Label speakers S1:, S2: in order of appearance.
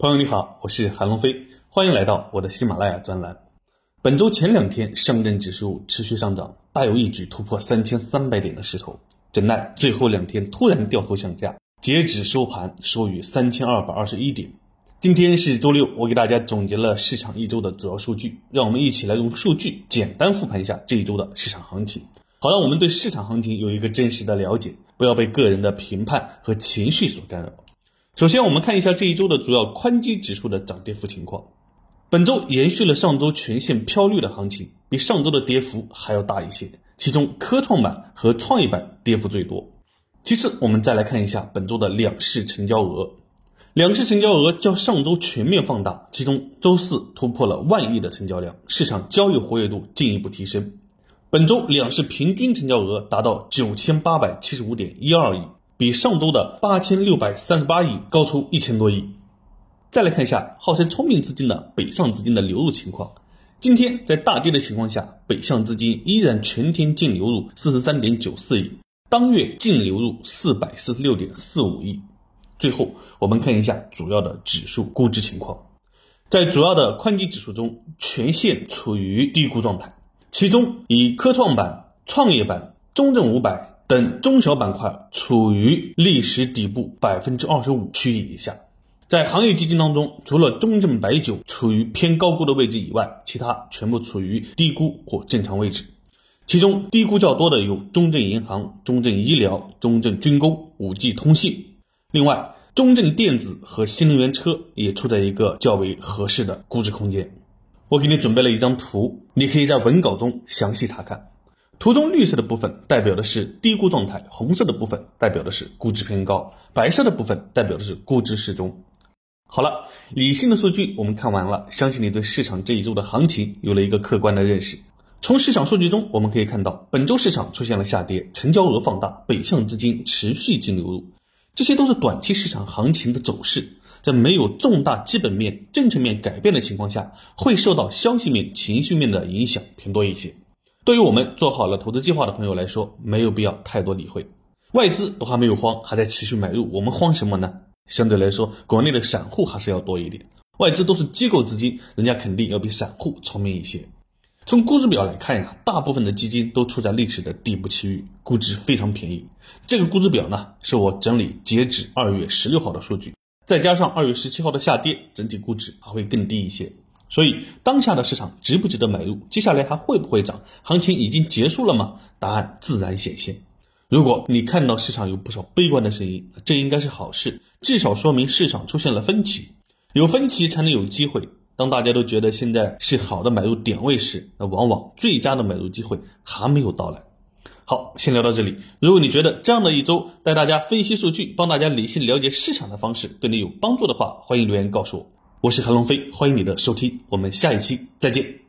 S1: 朋友你好，我是韩龙飞，欢迎来到我的喜马拉雅专栏。本周前两天，上证指数持续上涨，大有一举突破三千三百点的势头。怎奈最后两天突然掉头向下，截止收盘收于三千二百二十一点。今天是周六，我给大家总结了市场一周的主要数据，让我们一起来用数据简单复盘一下这一周的市场行情，好让我们对市场行情有一个真实的了解，不要被个人的评判和情绪所干扰。首先，我们看一下这一周的主要宽基指数的涨跌幅情况。本周延续了上周全线飘绿的行情，比上周的跌幅还要大一些。其中，科创板和创业板跌幅最多。其次，我们再来看一下本周的两市成交额。两市成交额较上周全面放大，其中周四突破了万亿的成交量，市场交易活跃度进一步提升。本周两市平均成交额达到九千八百七十五点一二亿。比上周的八千六百三十八亿高出一千多亿。再来看一下号称聪明资金的北上资金的流入情况。今天在大跌的情况下，北向资金依然全天净流入四十三点九四亿，当月净流入四百四十六点四五亿。最后，我们看一下主要的指数估值情况。在主要的宽基指数中，全线处于低估状态，其中以科创板、创业板、中证五百。等中小板块处于历史底部百分之二十五区域以下，在行业基金当中，除了中证白酒处于偏高估的位置以外，其他全部处于低估或正常位置。其中低估较多的有中证银行、中证医疗、中证军工、五 G 通信。另外，中证电子和新能源车也处在一个较为合适的估值空间。我给你准备了一张图，你可以在文稿中详细查看。图中绿色的部分代表的是低估状态，红色的部分代表的是估值偏高，白色的部分代表的是估值适中。好了，理性的数据我们看完了，相信你对市场这一周的行情有了一个客观的认识。从市场数据中我们可以看到，本周市场出现了下跌，成交额放大，北向资金持续净流入，这些都是短期市场行情的走势，在没有重大基本面、政策面改变的情况下，会受到消息面、情绪面的影响偏多一些。对于我们做好了投资计划的朋友来说，没有必要太多理会。外资都还没有慌，还在持续买入，我们慌什么呢？相对来说，国内的散户还是要多一点。外资都是机构资金，人家肯定要比散户聪明一些。从估值表来看呀，大部分的基金都处在历史的底部区域，估值非常便宜。这个估值表呢，是我整理截止二月十六号的数据，再加上二月十七号的下跌，整体估值还会更低一些。所以，当下的市场值不值得买入？接下来还会不会涨？行情已经结束了吗？答案自然显现。如果你看到市场有不少悲观的声音，这应该是好事，至少说明市场出现了分歧。有分歧才能有机会。当大家都觉得现在是好的买入点位时，那往往最佳的买入机会还没有到来。好，先聊到这里。如果你觉得这样的一周带大家分析数据，帮大家理性了解市场的方式对你有帮助的话，欢迎留言告诉我。我是韩龙飞，欢迎你的收听，我们下一期再见。